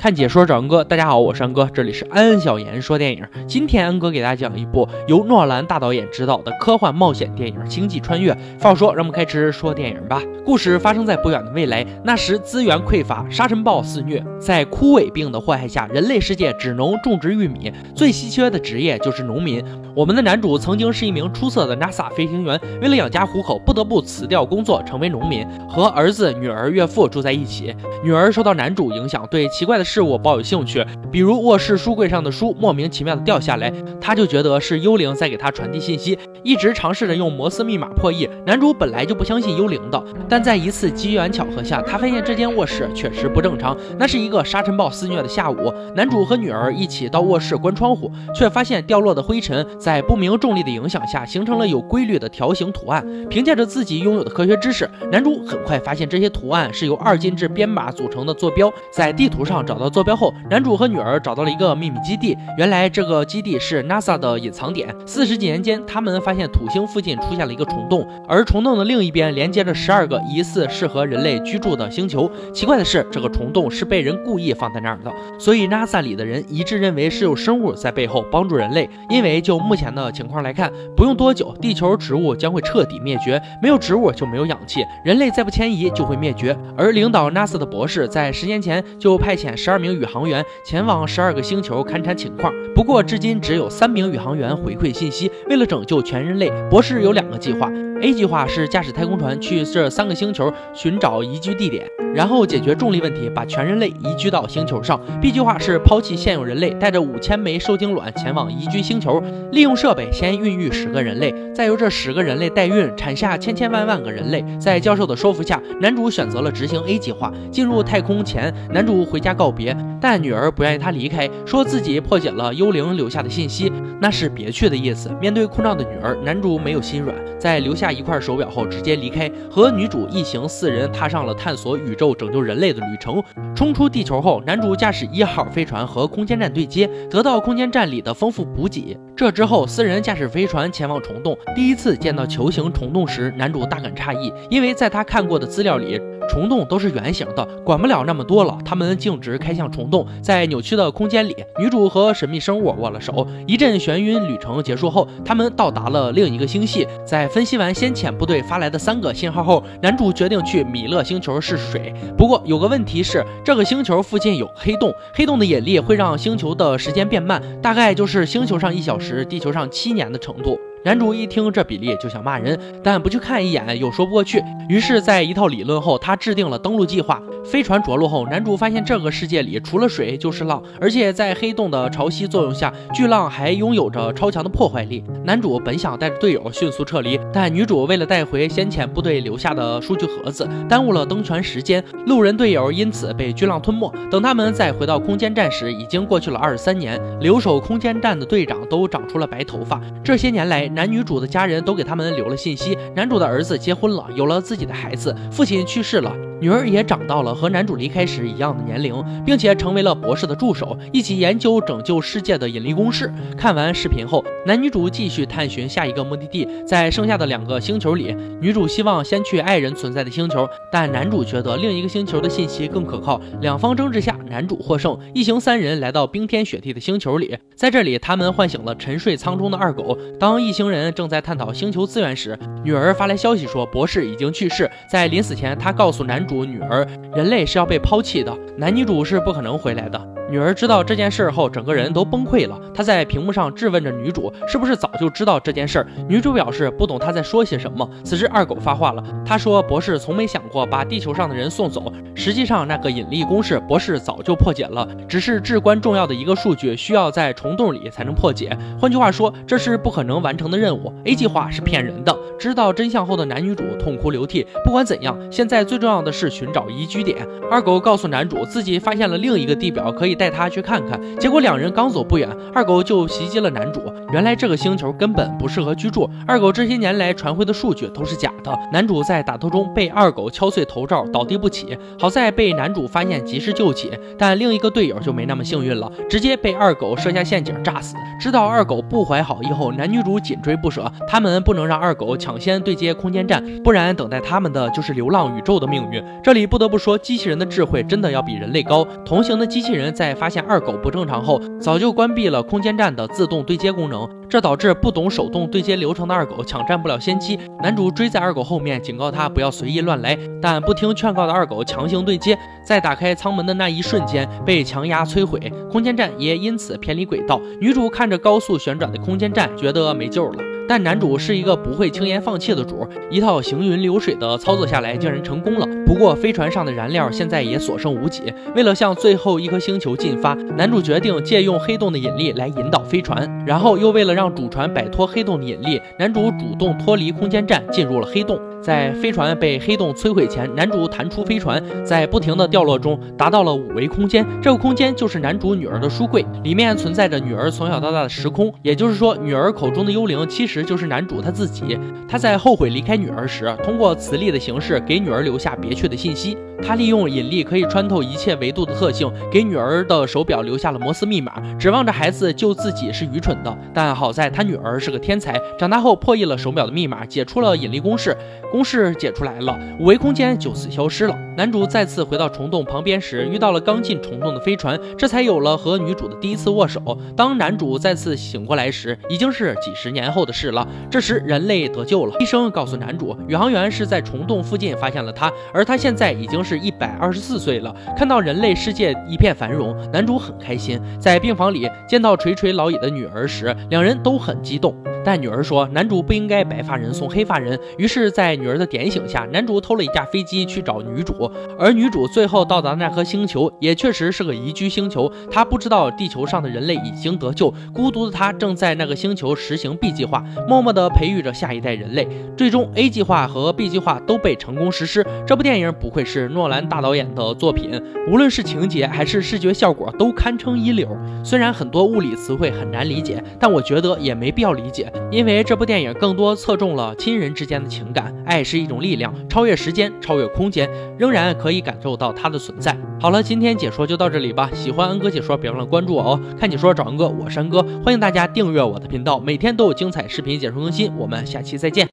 看解说找恩哥，大家好，我是恩哥，这里是安安小言说电影。今天恩哥给大家讲一部由诺兰大导演执导的科幻冒险电影《星际穿越》。话说，让我们开始说电影吧。故事发生在不远的未来，那时资源匮乏，沙尘暴肆虐，在枯萎病的祸害下，人类世界只能种植玉米，最稀缺的职业就是农民。我们的男主曾经是一名出色的 NASA 飞行员，为了养家糊口，不得不辞掉工作，成为农民，和儿子、女儿、岳父住在一起。女儿受到男主影响，对奇怪的。事物抱有兴趣，比如卧室书柜上的书莫名其妙的掉下来，他就觉得是幽灵在给他传递信息，一直尝试着用摩斯密码破译。男主本来就不相信幽灵的，但在一次机缘巧合下，他发现这间卧室确实不正常。那是一个沙尘暴肆虐的下午，男主和女儿一起到卧室关窗户，却发现掉落的灰尘在不明重力的影响下形成了有规律的条形图案。凭借着自己拥有的科学知识，男主很快发现这些图案是由二进制编码组成的坐标，在地图上找。到坐标后，男主和女儿找到了一个秘密基地。原来这个基地是 NASA 的隐藏点。四十几年间，他们发现土星附近出现了一个虫洞，而虫洞的另一边连接着十二个疑似适合人类居住的星球。奇怪的是，这个虫洞是被人故意放在那儿的，所以 NASA 里的人一致认为是有生物在背后帮助人类。因为就目前的情况来看，不用多久，地球植物将会彻底灭绝，没有植物就没有氧气，人类再不迁移就会灭绝。而领导 NASA 的博士在十年前就派遣十。十二名宇航员前往十二个星球勘察情况，不过至今只有三名宇航员回馈信息。为了拯救全人类，博士有两个计划。A 计划是驾驶太空船去这三个星球寻找宜居地点，然后解决重力问题，把全人类移居到星球上。B 计划是抛弃现有人类，带着五千枚受精卵前往宜居星球，利用设备先孕育十个人类，再由这十个人类代孕产下千千万万个人类。在教授的说服下，男主选择了执行 A 计划。进入太空前，男主回家告别别，但女儿不愿意他离开，说自己破解了幽灵留下的信息，那是别去的意思。面对哭闹的女儿，男主没有心软，在留下。一块手表后，直接离开，和女主一行四人踏上了探索宇宙、拯救人类的旅程。冲出地球后，男主驾驶一号飞船和空间站对接，得到空间站里的丰富补给。这之后，四人驾驶飞船前往虫洞。第一次见到球形虫洞时，男主大感诧异，因为在他看过的资料里。虫洞都是圆形的，管不了那么多了。他们径直开向虫洞，在扭曲的空间里，女主和神秘生物握了手。一阵眩晕旅程结束后，他们到达了另一个星系。在分析完先遣部队发来的三个信号后，男主决定去米勒星球试水。不过有个问题是，这个星球附近有黑洞，黑洞的引力会让星球的时间变慢，大概就是星球上一小时，地球上七年的程度。男主一听这比例就想骂人，但不去看一眼又说不过去。于是，在一套理论后，他制定了登陆计划。飞船着陆后，男主发现这个世界里除了水就是浪，而且在黑洞的潮汐作用下，巨浪还拥有着超强的破坏力。男主本想带着队友迅速撤离，但女主为了带回先遣部队留下的数据盒子，耽误了登船时间。路人队友因此被巨浪吞没。等他们再回到空间站时，已经过去了二十三年。留守空间站的队长都长出了白头发。这些年来，男女主的家人都给他们留了信息。男主的儿子结婚了，有了自己的孩子，父亲去世了。女儿也长到了和男主离开时一样的年龄，并且成为了博士的助手，一起研究拯救世界的引力公式。看完视频后，男女主继续探寻下一个目的地。在剩下的两个星球里，女主希望先去爱人存在的星球，但男主觉得另一个星球的信息更可靠。两方争执下，男主获胜。一行三人来到冰天雪地的星球里，在这里，他们唤醒了沉睡舱中的二狗。当一行人正在探讨星球资源时，女儿发来消息说博士已经去世。在临死前，他告诉男。主主女儿，人类是要被抛弃的，男女主是不可能回来的。女儿知道这件事后，整个人都崩溃了。她在屏幕上质问着女主：“是不是早就知道这件事？”女主表示不懂她在说些什么。此时，二狗发话了，他说：“博士从没想过把地球上的人送走。实际上，那个引力公式，博士早就破解了，只是至关重要的一个数据，需要在虫洞里才能破解。换句话说，这是不可能完成的任务。A 计划是骗人的。”知道真相后的男女主痛哭流涕。不管怎样，现在最重要的是寻找宜居点。二狗告诉男主，自己发现了另一个地表，可以。带他去看看，结果两人刚走不远，二狗就袭击了男主。原来这个星球根本不适合居住，二狗这些年来传回的数据都是假的。男主在打斗中被二狗敲碎头罩，倒地不起，好在被男主发现及时救起。但另一个队友就没那么幸运了，直接被二狗设下陷阱炸死。知道二狗不怀好意后，男女主紧追不舍，他们不能让二狗抢先对接空间站，不然等待他们的就是流浪宇宙的命运。这里不得不说，机器人的智慧真的要比人类高。同行的机器人在在发现二狗不正常后，早就关闭了空间站的自动对接功能，这导致不懂手动对接流程的二狗抢占不了先机。男主追在二狗后面，警告他不要随意乱来，但不听劝告的二狗强行对接，在打开舱门的那一瞬间被强压摧毁，空间站也因此偏离轨道。女主看着高速旋转的空间站，觉得没救了。但男主是一个不会轻言放弃的主，一套行云流水的操作下来，竟然成功了。不过飞船上的燃料现在也所剩无几，为了向最后一颗星球进发，男主决定借用黑洞的引力来引导飞船。然后又为了让主船摆脱黑洞的引力，男主主动脱离空间站，进入了黑洞。在飞船被黑洞摧毁前，男主弹出飞船，在不停的掉落中达到了五维空间。这个空间就是男主女儿的书柜，里面存在着女儿从小到大的时空。也就是说，女儿口中的幽灵其实就是男主他自己。他在后悔离开女儿时，通过磁力的形式给女儿留下别去的信息。他利用引力可以穿透一切维度的特性，给女儿的手表留下了摩斯密码，指望着孩子救自己是愚蠢的。但好在他女儿是个天才，长大后破译了手表的密码，解出了引力公式。公式解出来了，五维空间就此消失了。男主再次回到虫洞旁边时，遇到了刚进虫洞的飞船，这才有了和女主的第一次握手。当男主再次醒过来时，已经是几十年后的事了。这时人类得救了，医生告诉男主，宇航员是在虫洞附近发现了他，而他现在已经是是一百二十四岁了。看到人类世界一片繁荣，男主很开心。在病房里见到垂垂老矣的女儿时，两人都很激动。但女儿说，男主不应该白发人送黑发人。于是，在女儿的点醒下，男主偷了一架飞机去找女主。而女主最后到达那颗星球，也确实是个宜居星球。她不知道地球上的人类已经得救，孤独的她正在那个星球实行 B 计划，默默地培育着下一代人类。最终，A 计划和 B 计划都被成功实施。这部电影不愧是诺兰大导演的作品，无论是情节还是视觉效果都堪称一流。虽然很多物理词汇很难理解，但我觉得也没必要理解。因为这部电影更多侧重了亲人之间的情感，爱是一种力量，超越时间，超越空间，仍然可以感受到它的存在。好了，今天解说就到这里吧。喜欢恩哥解说，别忘了关注我哦。看解说找恩哥，我是恩哥，欢迎大家订阅我的频道，每天都有精彩视频解说更新。我们下期再见。